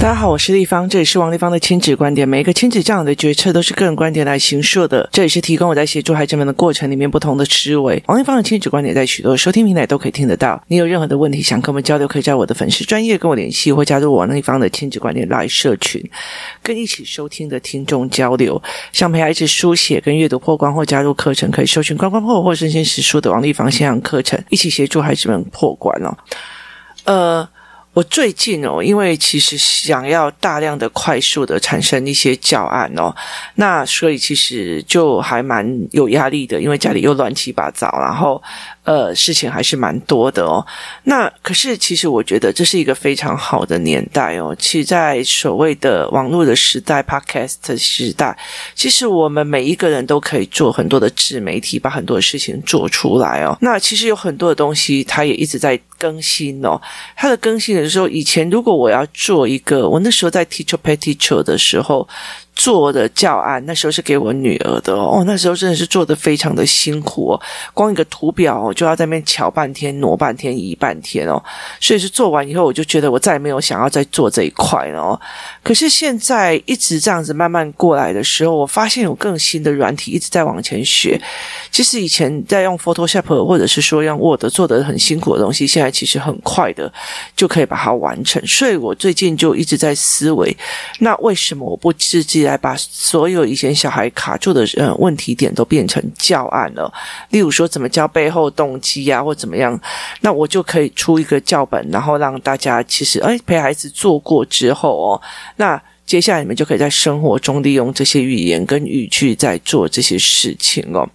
大家好，我是丽芳，这里是王立芳的亲子观点。每一个亲子教养的决策都是个人观点来形塑的，这里是提供我在协助孩子们的过程里面不同的思维。王立芳的亲子观点在许多收听平台都可以听得到。你有任何的问题想跟我们交流，可以在我的粉丝专业跟我联系，或加入王立芳的亲子观点来社群，跟一起收听的听众交流。想陪孩子书写跟阅读破关或加入课程，可以搜寻“关关破”或“身先实书”的王立芳线上课程，一起协助孩子们破关哦。呃。我最近哦，因为其实想要大量的、快速的产生一些教案哦，那所以其实就还蛮有压力的，因为家里又乱七八糟，然后。呃，事情还是蛮多的哦。那可是，其实我觉得这是一个非常好的年代哦。其实，在所谓的网络的时代、Podcast 时代，其实我们每一个人都可以做很多的自媒体，把很多的事情做出来哦。那其实有很多的东西，它也一直在更新哦。它的更新的时候，以前如果我要做一个，我那时候在 Teacher Pay Teacher 的时候。做的教案，那时候是给我女儿的哦，那时候真的是做的非常的辛苦哦，光一个图表哦，就要在那边瞧半天、挪半天、移半天哦，所以是做完以后，我就觉得我再也没有想要再做这一块了哦。可是现在一直这样子慢慢过来的时候，我发现有更新的软体一直在往前学。其实以前在用 Photoshop 或者是说用 Word 做的很辛苦的东西，现在其实很快的就可以把它完成。所以我最近就一直在思维，那为什么我不自己来把所有以前小孩卡住的呃问题点都变成教案了？例如说怎么教背后动机啊，或怎么样，那我就可以出一个教本，然后让大家其实哎陪孩子做过之后哦，那。接下来你们就可以在生活中利用这些语言跟语句在做这些事情哦。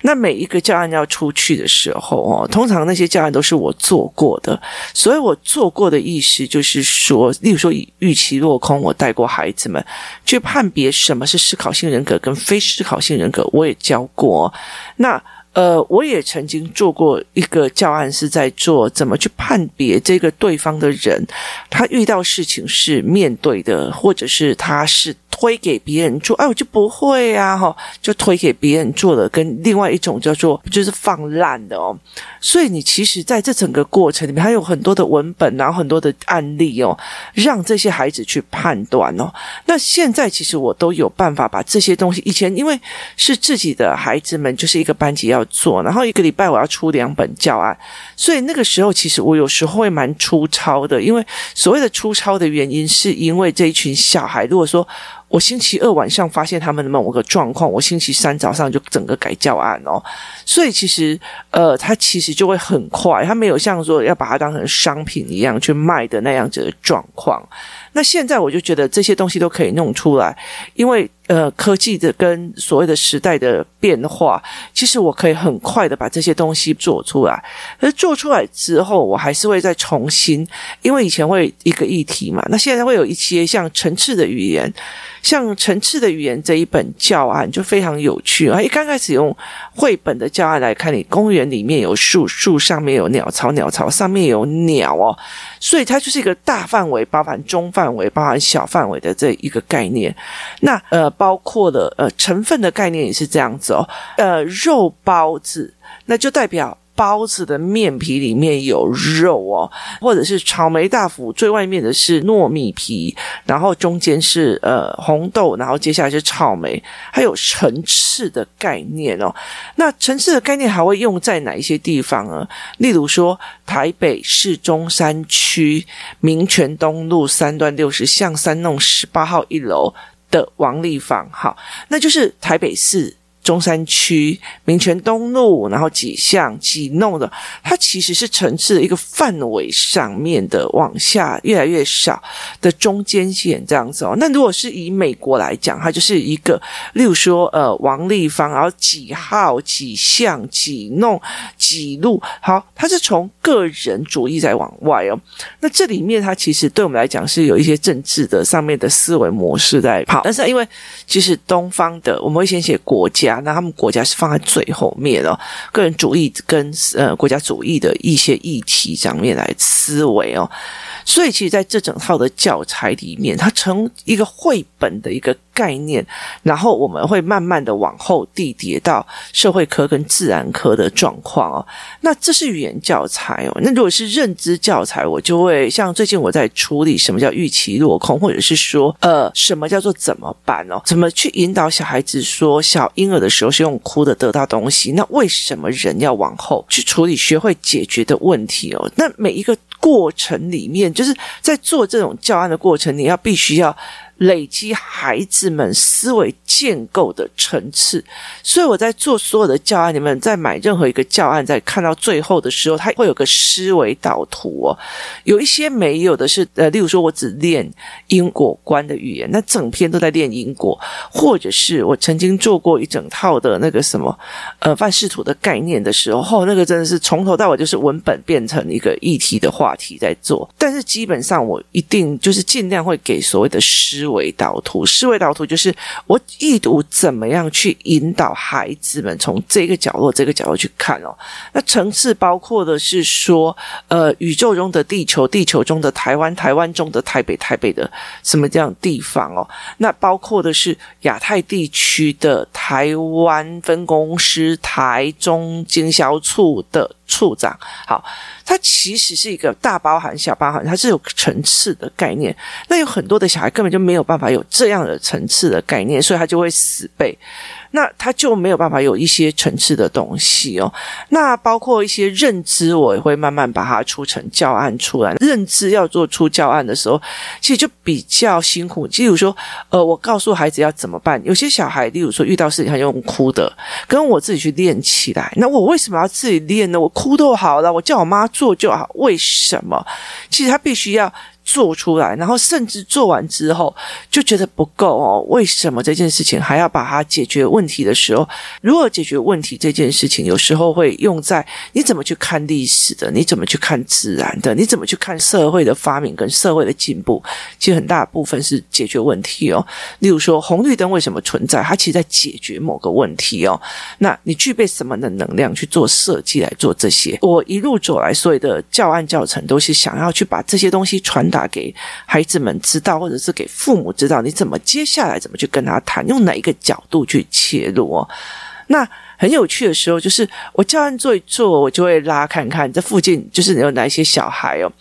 那每一个教案要出去的时候哦，通常那些教案都是我做过的，所以我做过的意思就是说，例如说以预期落空，我带过孩子们去判别什么是思考性人格跟非思考性人格，我也教过。那呃，我也曾经做过一个教案，是在做怎么去判别这个对方的人，他遇到事情是面对的，或者是他是。推给别人做，哎，我就不会啊，哈，就推给别人做了。跟另外一种叫做就是放烂的哦。所以你其实在这整个过程里面，还有很多的文本，然后很多的案例哦，让这些孩子去判断哦。那现在其实我都有办法把这些东西，以前因为是自己的孩子们，就是一个班级要做，然后一个礼拜我要出两本教案，所以那个时候其实我有时候会蛮粗糙的，因为所谓的粗糙的原因，是因为这一群小孩，如果说。我星期二晚上发现他们的某个状况，我星期三早上就整个改教案哦，所以其实呃，他其实就会很快，他没有像说要把它当成商品一样去卖的那样子的状况。那现在我就觉得这些东西都可以弄出来，因为呃，科技的跟所谓的时代的变化，其实我可以很快的把这些东西做出来。而做出来之后，我还是会再重新，因为以前会一个议题嘛，那现在会有一些像层次的语言。像层次的语言这一本教案就非常有趣啊！一刚开始用绘本的教案来看，你公园里面有树，树上面有鸟巢，鸟巢上面有鸟哦，所以它就是一个大范围，包含中范范围，包含小范围的这一个概念。那呃，包括了呃成分的概念也是这样子哦，呃，肉包子，那就代表。包子的面皮里面有肉哦，或者是草莓大福，最外面的是糯米皮，然后中间是呃红豆，然后接下来是草莓，还有层次的概念哦。那层次的概念还会用在哪一些地方呢？例如说，台北市中山区民权东路三段六十巷三弄十八号一楼的王丽芳，好，那就是台北市。中山区民权东路，然后几巷几弄的，它其实是层次的一个范围上面的往下越来越少的中间线这样子哦。那如果是以美国来讲，它就是一个，例如说呃王丽芳，然后几号几巷几弄几路，好，它是从个人主义在往外哦。那这里面它其实对我们来讲是有一些政治的上面的思维模式在跑，但是因为其实东方的我们会先写国家。那他们国家是放在最后面哦，个人主义跟呃国家主义的一些议题上面来思维哦，所以其实在这整套的教材里面，它成一个绘本的一个概念，然后我们会慢慢的往后递叠到社会科跟自然科的状况哦。那这是语言教材哦。那如果是认知教材，我就会像最近我在处理什么叫预期落空，或者是说呃什么叫做怎么办哦？怎么去引导小孩子说小婴儿的时候是用哭的得到东西？那为什么人要往后去处理学会解决的问题哦？那每一个过程里面，就是在做这种教案的过程，你要必须要。累积孩子们思维建构的层次，所以我在做所有的教案，你们在买任何一个教案，在看到最后的时候，它会有个思维导图哦。有一些没有的是，呃，例如说我只练因果观的语言，那整篇都在练因果，或者是我曾经做过一整套的那个什么，呃，范视图的概念的时候，那个真的是从头到尾就是文本变成一个议题的话题在做，但是基本上我一定就是尽量会给所谓的思。思维导图，思维导图就是我意图怎么样去引导孩子们从这个角落、这个角落去看哦。那层次包括的是说，呃，宇宙中的地球，地球中的台湾，台湾中的台北，台北的什么这样地方哦。那包括的是亚太地区的台湾分公司台中经销处的。处长，好，它其实是一个大包含、小包含，它是有层次的概念。那有很多的小孩根本就没有办法有这样的层次的概念，所以他就会死背。那他就没有办法有一些层次的东西哦。那包括一些认知，我也会慢慢把它出成教案出来。认知要做出教案的时候，其实就比较辛苦。例如说，呃，我告诉孩子要怎么办。有些小孩，例如说遇到事情他用哭的，跟我自己去练起来。那我为什么要自己练呢？我哭都好了，我叫我妈做就好。为什么？其实他必须要。做出来，然后甚至做完之后就觉得不够哦。为什么这件事情还要把它解决问题的时候，如何解决问题这件事情，有时候会用在你怎么去看历史的，你怎么去看自然的，你怎么去看社会的发明跟社会的进步，其实很大部分是解决问题哦。例如说红绿灯为什么存在，它其实在解决某个问题哦。那你具备什么的能量去做设计来做这些？我一路走来，所有的教案教程都是想要去把这些东西传达。给孩子们知道，或者是给父母知道，你怎么接下来怎么去跟他谈，用哪一个角度去切入哦。那很有趣的时候，就是我教案做一做，我就会拉看看这附近就是有哪一些小孩哦。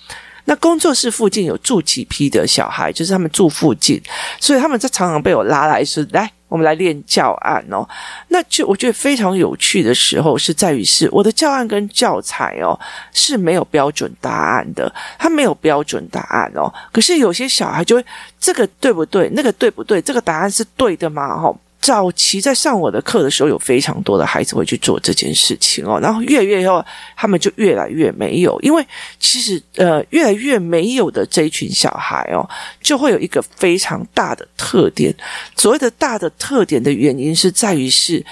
那工作室附近有住几批的小孩，就是他们住附近，所以他们在常常被我拉来说来。我们来练教案哦，那就我觉得非常有趣的时候是在于是我的教案跟教材哦是没有标准答案的，它没有标准答案哦。可是有些小孩就会这个对不对？那个对不对？这个答案是对的吗？哦。早期在上我的课的时候，有非常多的孩子会去做这件事情哦，然后越来越后，他们就越来越没有，因为其实呃，越来越没有的这一群小孩哦，就会有一个非常大的特点。所谓的大的特点的原因是在于是。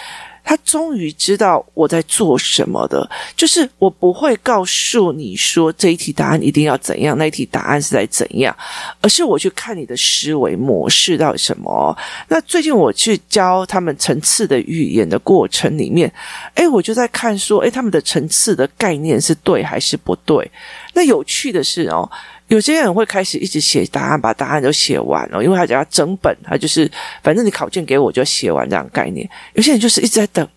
他终于知道我在做什么的，就是我不会告诉你说这一题答案一定要怎样，那一题答案是在怎样，而是我去看你的思维模式到底什么。那最近我去教他们层次的语言的过程里面，诶，我就在看说，诶，他们的层次的概念是对还是不对？那有趣的是哦。有些人会开始一直写答案，把答案都写完了，因为他只要整本，他就是反正你考卷给我就写完这样概念。有些人就是一直在等，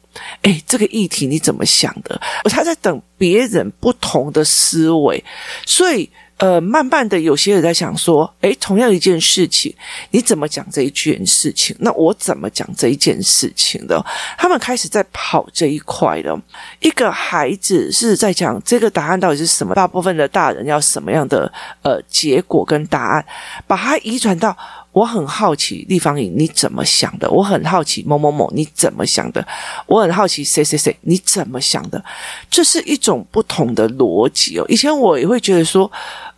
哎，这个议题你怎么想的？他在等别人不同的思维，所以。呃，慢慢的，有些人在想说，诶，同样一件事情，你怎么讲这一件事情？那我怎么讲这一件事情的？他们开始在跑这一块的。一个孩子是在讲这个答案到底是什么？大部分的大人要什么样的呃结果跟答案，把它移转到。我很好奇立方体你怎么想的？我很好奇某某某你怎么想的？我很好奇谁谁谁你怎么想的？这是一种不同的逻辑哦。以前我也会觉得说，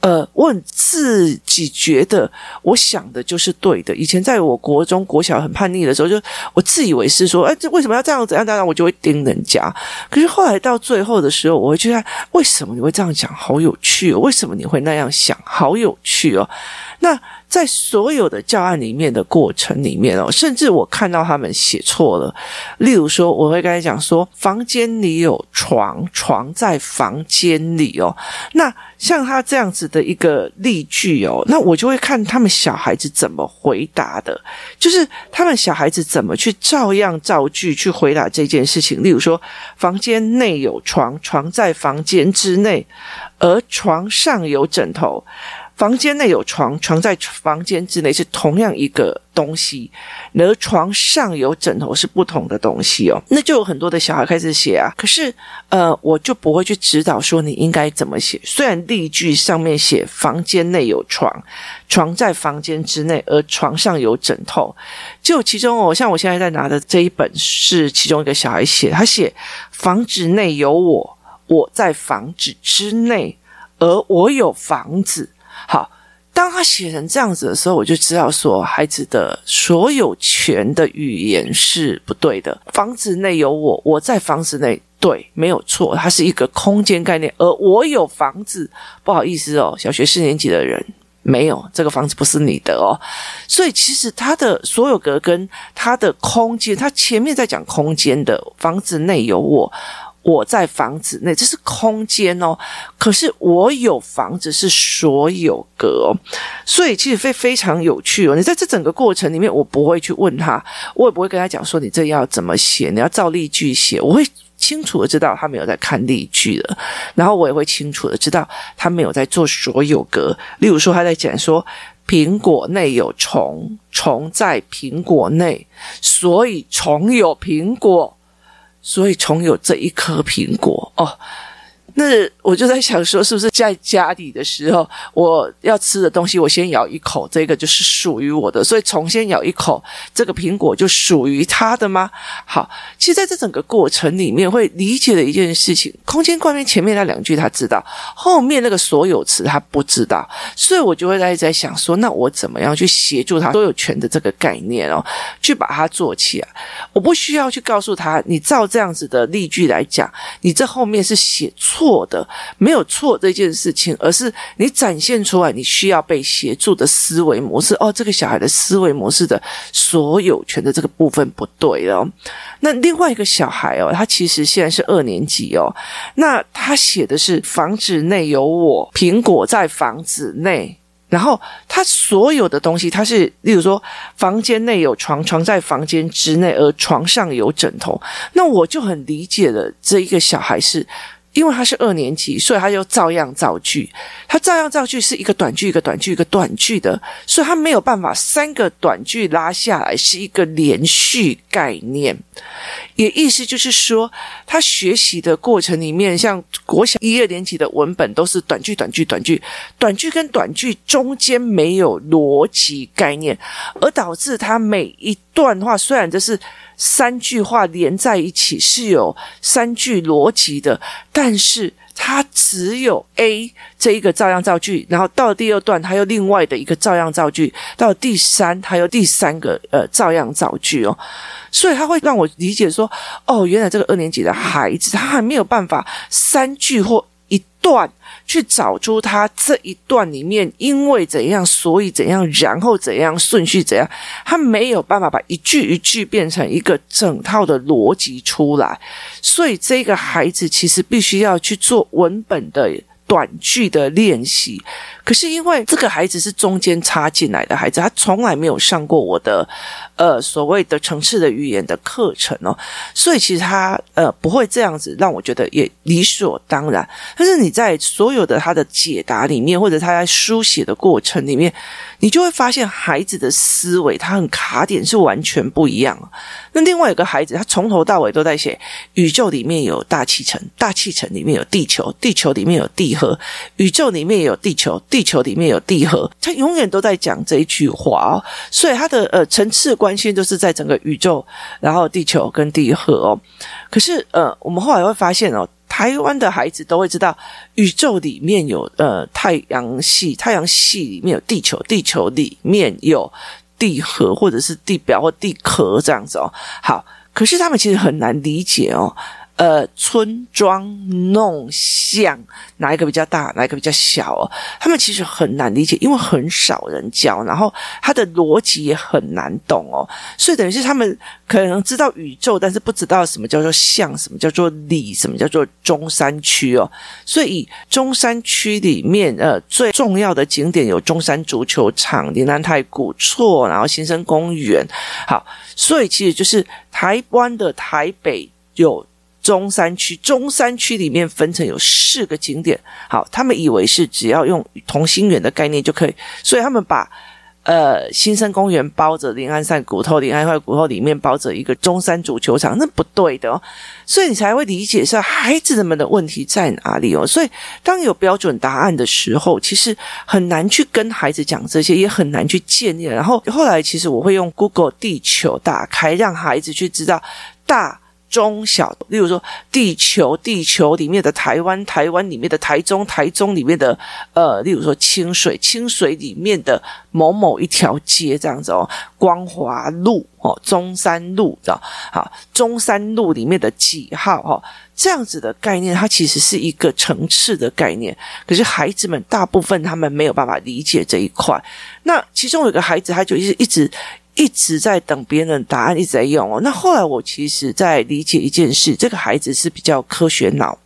呃，我很自己觉得我想的就是对的。以前在我国中国小很叛逆的时候，就我自以为是说，哎，这为什么要这样？怎样？怎样？我就会盯人家。可是后来到最后的时候，我会觉得为什么你会这样讲？好有趣哦！为什么你会那样想？好有趣哦！那。在所有的教案里面的过程里面哦，甚至我看到他们写错了。例如说，我会跟他讲说，房间里有床，床在房间里哦。那像他这样子的一个例句哦，那我就会看他们小孩子怎么回答的，就是他们小孩子怎么去照样造句去回答这件事情。例如说，房间内有床，床在房间之内，而床上有枕头。房间内有床，床在房间之内是同样一个东西，而床上有枕头是不同的东西哦。那就有很多的小孩开始写啊，可是呃，我就不会去指导说你应该怎么写。虽然例句上面写房间内有床，床在房间之内，而床上有枕头，就其中哦，像我现在在拿的这一本是其中一个小孩写，他写房子内有我，我在房子之内，而我有房子。好，当他写成这样子的时候，我就知道说，孩子的所有权的语言是不对的。房子内有我，我在房子内，对，没有错，它是一个空间概念。而我有房子，不好意思哦，小学四年级的人没有这个房子，不是你的哦。所以其实他的所有格跟他的空间，他前面在讲空间的，房子内有我。我在房子内，这是空间哦。可是我有房子是所有格哦，所以其实非非常有趣哦。你在这整个过程里面，我不会去问他，我也不会跟他讲说你这要怎么写，你要照例句写。我会清楚的知道他没有在看例句的，然后我也会清楚的知道他没有在做所有格。例如说他在讲说苹果内有虫，虫在苹果内，所以虫有苹果。所以，从有这一颗苹果哦。那我就在想说，是不是在家里的时候，我要吃的东西，我先咬一口，这个就是属于我的。所以，从先咬一口，这个苹果就属于他的吗？好，其实在这整个过程里面，会理解的一件事情，空间观念前面那两句他知道，后面那个所有词他不知道，所以我就会在在想说，那我怎么样去协助他所有权的这个概念哦，去把它做起来？我不需要去告诉他，你照这样子的例句来讲，你这后面是写错。错的没有错这件事情，而是你展现出来你需要被协助的思维模式。哦，这个小孩的思维模式的所有权的这个部分不对哦。那另外一个小孩哦，他其实现在是二年级哦。那他写的是房子内有我，苹果在房子内。然后他所有的东西，他是例如说，房间内有床，床在房间之内，而床上有枕头。那我就很理解了，这一个小孩是。因为他是二年级，所以他就照样造句。他照样造句是一个短句，一个短句，一个短句的，所以他没有办法三个短句拉下来是一个连续概念。也意思就是说，他学习的过程里面，像国小一二年级的文本都是短句、短句、短句，短句跟短句中间没有逻辑概念，而导致他每一段话虽然这是。三句话连在一起是有三句逻辑的，但是它只有 A 这一个照样造句，然后到了第二段，它又另外的一个照样造句，到第三，它又第三个呃照样造句哦，所以它会让我理解说，哦，原来这个二年级的孩子他还没有办法三句或一段。去找出他这一段里面，因为怎样，所以怎样，然后怎样，顺序怎样，他没有办法把一句一句变成一个整套的逻辑出来，所以这个孩子其实必须要去做文本的短句的练习。可是因为这个孩子是中间插进来的孩子，他从来没有上过我的呃所谓的程式的语言的课程哦，所以其实他呃不会这样子让我觉得也理所当然。但是你在所有的他的解答里面，或者他在书写的过程里面，你就会发现孩子的思维他很卡点是完全不一样。那另外有个孩子，他从头到尾都在写宇宙里面有大气层，大气层里面有地球，地球里面有地核，宇宙里面有地球。地球里面有地核，他永远都在讲这一句话哦，所以他的呃层次关心都是在整个宇宙，然后地球跟地核哦。可是呃，我们后来会发现哦，台湾的孩子都会知道，宇宙里面有呃太阳系，太阳系里面有地球，地球里面有地核或者是地表或地壳这样子哦。好，可是他们其实很难理解哦。呃村庄弄巷，哪一个比较大，哪一个比较小哦？他们其实很难理解，因为很少人教，然后他的逻辑也很难懂哦。所以等于是他们可能知道宇宙，但是不知道什么叫做巷，什么叫做里，什么叫做中山区哦。所以中山区里面呃最重要的景点有中山足球场、临安太古厝，然后新生公园。好，所以其实就是台湾的台北有。中山区，中山区里面分成有四个景点。好，他们以为是只要用同心圆的概念就可以，所以他们把呃新生公园包着临安太古厝，临安太古厝里面包着一个中山足球场，那不对的哦。所以你才会理解说孩子们的问题在哪里哦。所以当有标准答案的时候，其实很难去跟孩子讲这些，也很难去建立。然后后来其实我会用 Google 地球打开，让孩子去知道大。中小，例如说地球，地球里面的台湾，台湾里面的台中，台中里面的呃，例如说清水，清水里面的某某一条街这样子哦，光华路哦，中山路知道好，中山路里面的几号哦，这样子的概念，它其实是一个层次的概念，可是孩子们大部分他们没有办法理解这一块。那其中有一个孩子，他就一直一直。一直在等别人的答案，一直在用哦。那后来我其实在理解一件事，这个孩子是比较科学脑，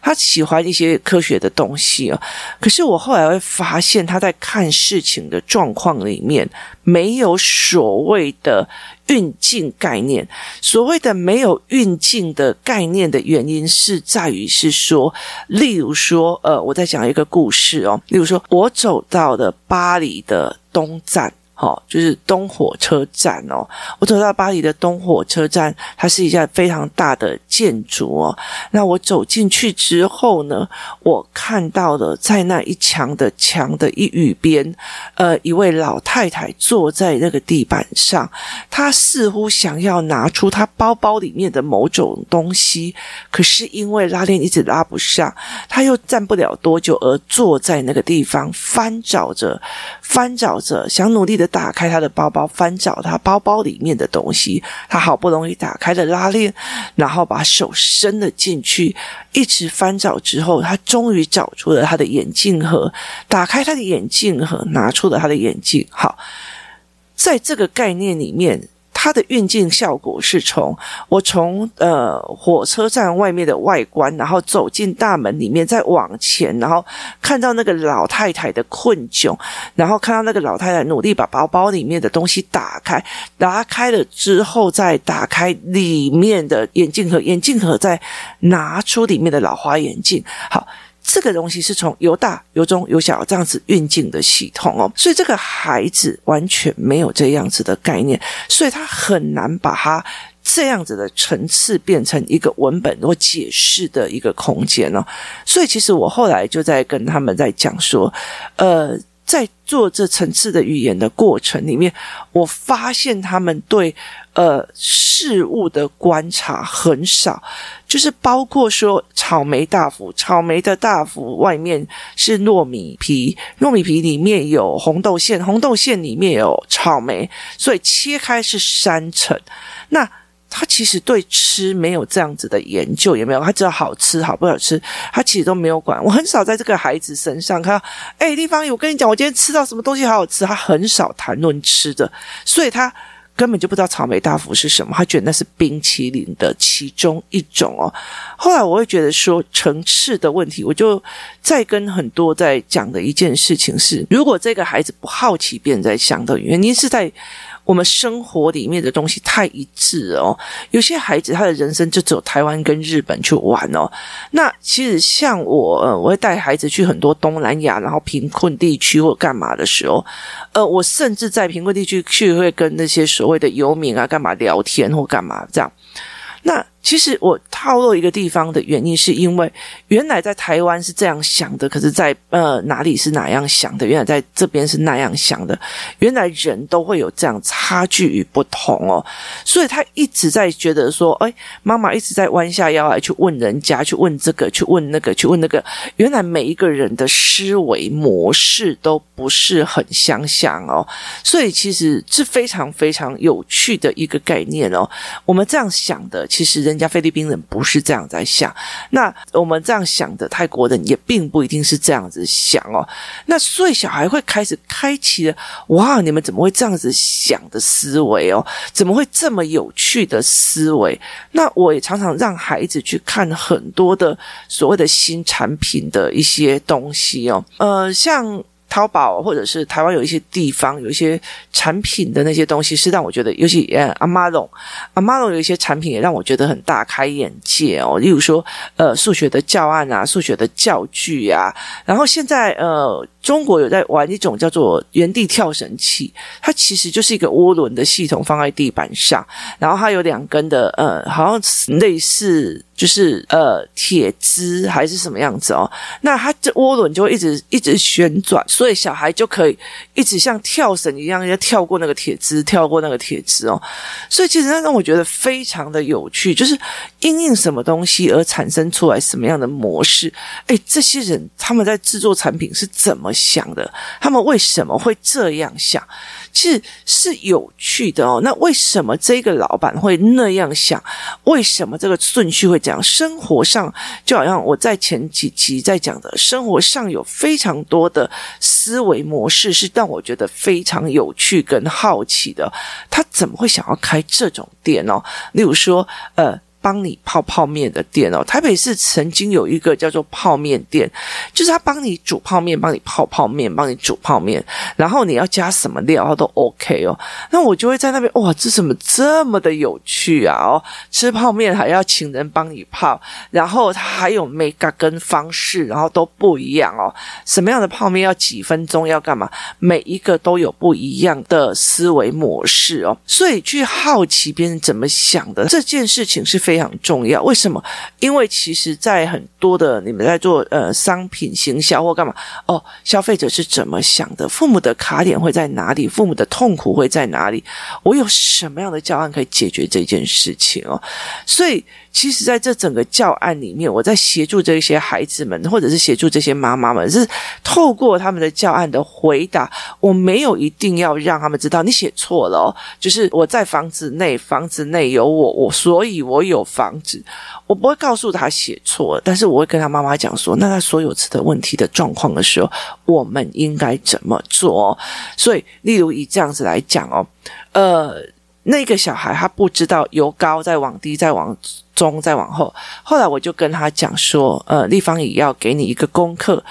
他喜欢一些科学的东西哦。可是我后来会发现，他在看事情的状况里面没有所谓的运镜概念。所谓的没有运镜的概念的原因是在于是说，例如说，呃，我在讲一个故事哦。例如说，我走到了巴黎的东站。哦，就是东火车站哦。我走到巴黎的东火车站，它是一家非常大的建筑哦。那我走进去之后呢，我看到了在那一墙的墙的一隅边，呃，一位老太太坐在那个地板上，她似乎想要拿出她包包里面的某种东西，可是因为拉链一直拉不上，她又站不了多久，而坐在那个地方翻找着，翻找着，想努力的。打开他的包包，翻找他包包里面的东西。他好不容易打开了拉链，然后把手伸了进去，一直翻找之后，他终于找出了他的眼镜盒。打开他的眼镜盒，拿出了他的眼镜。好，在这个概念里面。它的运镜效果是从我从呃火车站外面的外观，然后走进大门里面，再往前，然后看到那个老太太的困窘，然后看到那个老太太努力把包包里面的东西打开，打开了之后再打开里面的眼镜盒，眼镜盒再拿出里面的老花眼镜，好。这个东西是从由大由中有小这样子运进的系统哦，所以这个孩子完全没有这样子的概念，所以他很难把它这样子的层次变成一个文本或解释的一个空间哦。所以其实我后来就在跟他们在讲说，呃。在做这层次的语言的过程里面，我发现他们对呃事物的观察很少，就是包括说草莓大福，草莓的大福外面是糯米皮，糯米皮里面有红豆馅，红豆馅里面有草莓，所以切开是三层。那他其实对吃没有这样子的研究，也没有，他知道好吃好不好吃，他其实都没有管。我很少在这个孩子身上看到，哎，丽芳，我跟你讲，我今天吃到什么东西好好吃。他很少谈论吃的，所以他根本就不知道草莓大福是什么，他觉得那是冰淇淋的其中一种哦。后来我会觉得说层次的问题，我就再跟很多在讲的一件事情是，如果这个孩子不好奇，别人在想的原因是在。我们生活里面的东西太一致哦，有些孩子他的人生就只有台湾跟日本去玩哦。那其实像我，我会带孩子去很多东南亚，然后贫困地区或干嘛的时候，呃，我甚至在贫困地区去会跟那些所谓的游民啊干嘛聊天或干嘛这样。那其实我套路一个地方的原因，是因为原来在台湾是这样想的，可是在呃哪里是哪样想的？原来在这边是那样想的。原来人都会有这样差距与不同哦，所以他一直在觉得说，哎，妈妈一直在弯下腰来去问人家，去问这个，去问那个，去问那个。原来每一个人的思维模式都不是很相像哦，所以其实是非常非常有趣的一个概念哦。我们这样想的，其实人。人家菲律宾人不是这样在想，那我们这样想的泰国人也并不一定是这样子想哦。那所以小孩会开始开启了，哇，你们怎么会这样子想的思维哦？怎么会这么有趣的思维？那我也常常让孩子去看很多的所谓的新产品的一些东西哦，呃，像。淘宝或者是台湾有一些地方有一些产品的那些东西，是让我觉得，尤其呃，阿玛龙，阿玛龙有一些产品也让我觉得很大开眼界哦。例如说，呃，数学的教案啊，数学的教具啊，然后现在呃。中国有在玩一种叫做原地跳绳器，它其实就是一个涡轮的系统放在地板上，然后它有两根的呃，好像类似就是呃铁枝还是什么样子哦。那它这涡轮就会一直一直旋转，所以小孩就可以一直像跳绳一样，要跳过那个铁枝，跳过那个铁枝哦。所以其实那让我觉得非常的有趣，就是因应什么东西而产生出来什么样的模式。哎，这些人他们在制作产品是怎么想的，他们为什么会这样想？其实是有趣的哦。那为什么这个老板会那样想？为什么这个顺序会这样？生活上就好像我在前几集在讲的，生活上有非常多的思维模式，是让我觉得非常有趣跟好奇的。他怎么会想要开这种店哦？例如说，呃。帮你泡泡面的店哦，台北市曾经有一个叫做泡面店，就是他帮你煮泡面，帮你泡泡面，帮你煮泡面，然后你要加什么料，他都 OK 哦。那我就会在那边，哇，这怎么这么的有趣啊？哦，吃泡面还要请人帮你泡，然后他还有每个跟方式，然后都不一样哦。什么样的泡面要几分钟要干嘛？每一个都有不一样的思维模式哦。所以去好奇别人怎么想的这件事情是非。非常重要，为什么？因为其实，在很多的你们在做呃商品行销或干嘛哦，消费者是怎么想的？父母的卡点会在哪里？父母的痛苦会在哪里？我有什么样的教案可以解决这件事情哦？所以。其实，在这整个教案里面，我在协助这些孩子们，或者是协助这些妈妈们，是透过他们的教案的回答，我没有一定要让他们知道你写错了哦。就是我在房子内，房子内有我，我所以我有房子，我不会告诉他写错，但是我会跟他妈妈讲说，那他所有次的问题的状况的时候，我们应该怎么做？所以，例如以这样子来讲哦，呃。那个小孩他不知道由高再往低再往中再往后，后来我就跟他讲说，呃，立方也要给你一个功课。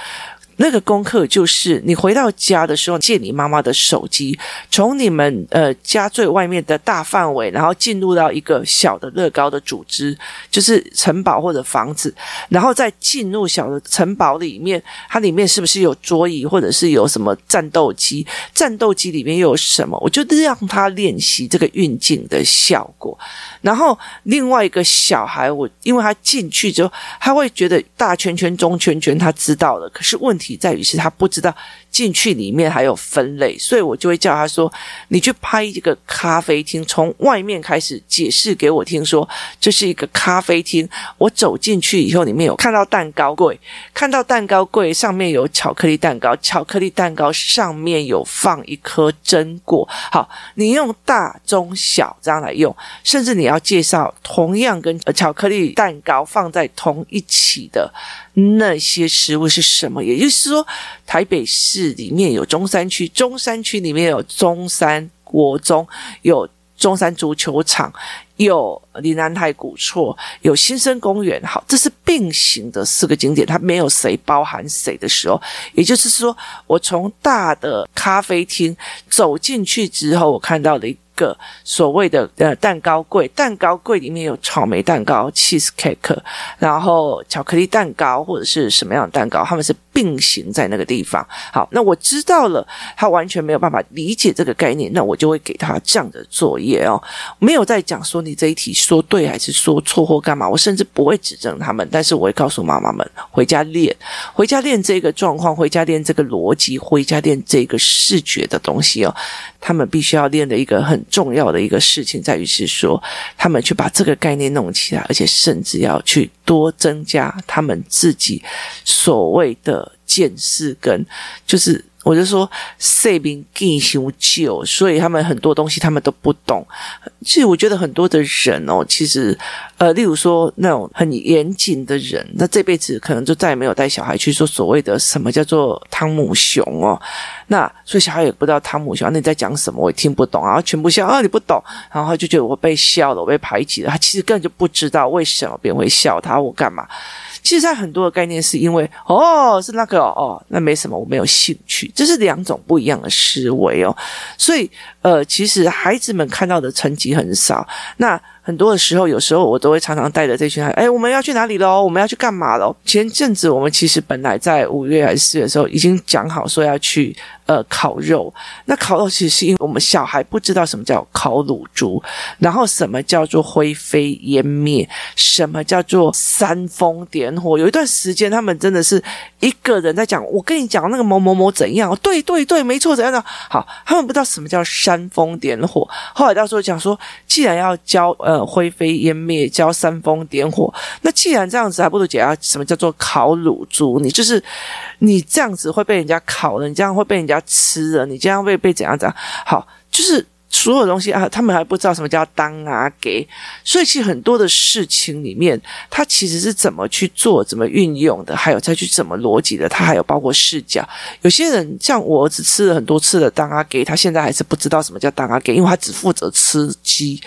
那个功课就是你回到家的时候，借你妈妈的手机，从你们呃家最外面的大范围，然后进入到一个小的乐高的组织，就是城堡或者房子，然后再进入小的城堡里面，它里面是不是有桌椅，或者是有什么战斗机？战斗机里面又有什么？我就让他练习这个运镜的效果。然后另外一个小孩，我因为他进去之后，他会觉得大圈圈、中圈圈，他知道了，可是问题在于是他不知道。进去里面还有分类，所以我就会叫他说：“你去拍一个咖啡厅，从外面开始解释给我听，说这是一个咖啡厅。我走进去以后，里面有看到蛋糕柜，看到蛋糕柜上面有巧克力蛋糕，巧克力蛋糕上面有放一颗榛果。好，你用大、中、小这样来用，甚至你要介绍同样跟巧克力蛋糕放在同一起的。”那些食物是什么？也就是说，台北市里面有中山区，中山区里面有中山国中，有中山足球场，有林南太古厝，有新生公园。好，这是并行的四个景点，它没有谁包含谁的时候，也就是说，我从大的咖啡厅走进去之后，我看到了一。个所谓的呃蛋糕柜，蛋糕柜里面有草莓蛋糕、cheese cake，然后巧克力蛋糕或者是什么样的蛋糕，他们是并行在那个地方。好，那我知道了，他完全没有办法理解这个概念，那我就会给他这样的作业哦，没有在讲说你这一题说对还是说错或干嘛，我甚至不会指正他们，但是我会告诉妈妈们回家练，回家练这个状况，回家练这个逻辑，回家练这个视觉的东西哦，他们必须要练的一个很。重要的一个事情在于是说，他们去把这个概念弄起来，而且甚至要去多增加他们自己所谓的见识跟就是我就说岁名更修旧，所以他们很多东西他们都不懂。其实我觉得很多的人哦，其实呃，例如说那种很严谨的人，那这辈子可能就再也没有带小孩去说所谓的什么叫做汤姆熊哦。那所以小孩也不知道汤姆熊，那你在讲什么，我也听不懂，然后全部笑啊，你不懂，然后就觉得我被笑了，我被排挤了。他其实根本就不知道为什么别人会笑他，我干嘛？其实，在很多的概念是因为哦，是那个哦，那没什么，我没有兴趣，这是两种不一样的思维哦。所以，呃，其实孩子们看到的成绩很少，那很多的时候，有时候我都会常常带着这群孩，哎，我们要去哪里喽？我们要去干嘛喽？前阵子我们其实本来在五月还是四月的时候已经讲好说要去。呃，烤肉，那烤肉其实是因为我们小孩不知道什么叫烤乳猪，然后什么叫做灰飞烟灭，什么叫做煽风点火。有一段时间，他们真的是一个人在讲，我跟你讲那个某某某怎样，对对对，没错，怎样的好，他们不知道什么叫煽风点火。后来到时候讲说，既然要教呃灰飞烟灭，教煽风点火，那既然这样子，还不如讲什么叫做烤乳猪？你就是你这样子会被人家烤了，你这样会被人家。吃了，你这样会被怎样怎样？好，就是所有东西啊，他们还不知道什么叫当啊给，所以其实很多的事情里面，他其实是怎么去做、怎么运用的，还有再去怎么逻辑的，他还有包括视角。有些人像我儿子吃了很多次的当啊给，他现在还是不知道什么叫当啊给，因为他只负责吃鸡。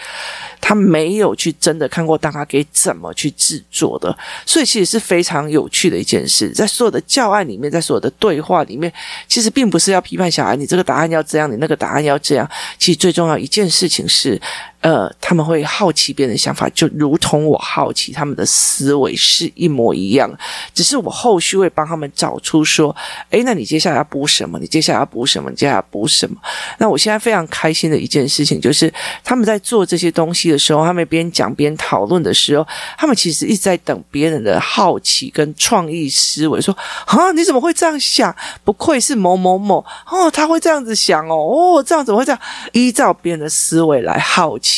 他没有去真的看过大咖给怎么去制作的，所以其实是非常有趣的一件事。在所有的教案里面，在所有的对话里面，其实并不是要批判小孩，你这个答案要这样，你那个答案要这样。其实最重要一件事情是。呃，他们会好奇别人的想法，就如同我好奇他们的思维是一模一样。只是我后续会帮他们找出说，诶，那你接下来要补什么？你接下来要补什么？你接下来要补什么？那我现在非常开心的一件事情就是，他们在做这些东西的时候，他们边讲边讨论的时候，他们其实一直在等别人的好奇跟创意思维，说啊，你怎么会这样想？不愧是某某某哦，他会这样子想哦，哦，这样怎么会这样？依照别人的思维来好奇。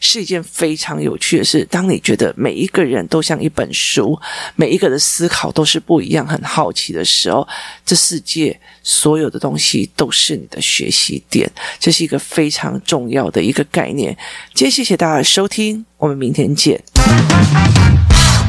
是一件非常有趣的事。当你觉得每一个人都像一本书，每一个的思考都是不一样，很好奇的时候，这世界所有的东西都是你的学习点。这是一个非常重要的一个概念。今天谢谢大家的收听，我们明天见。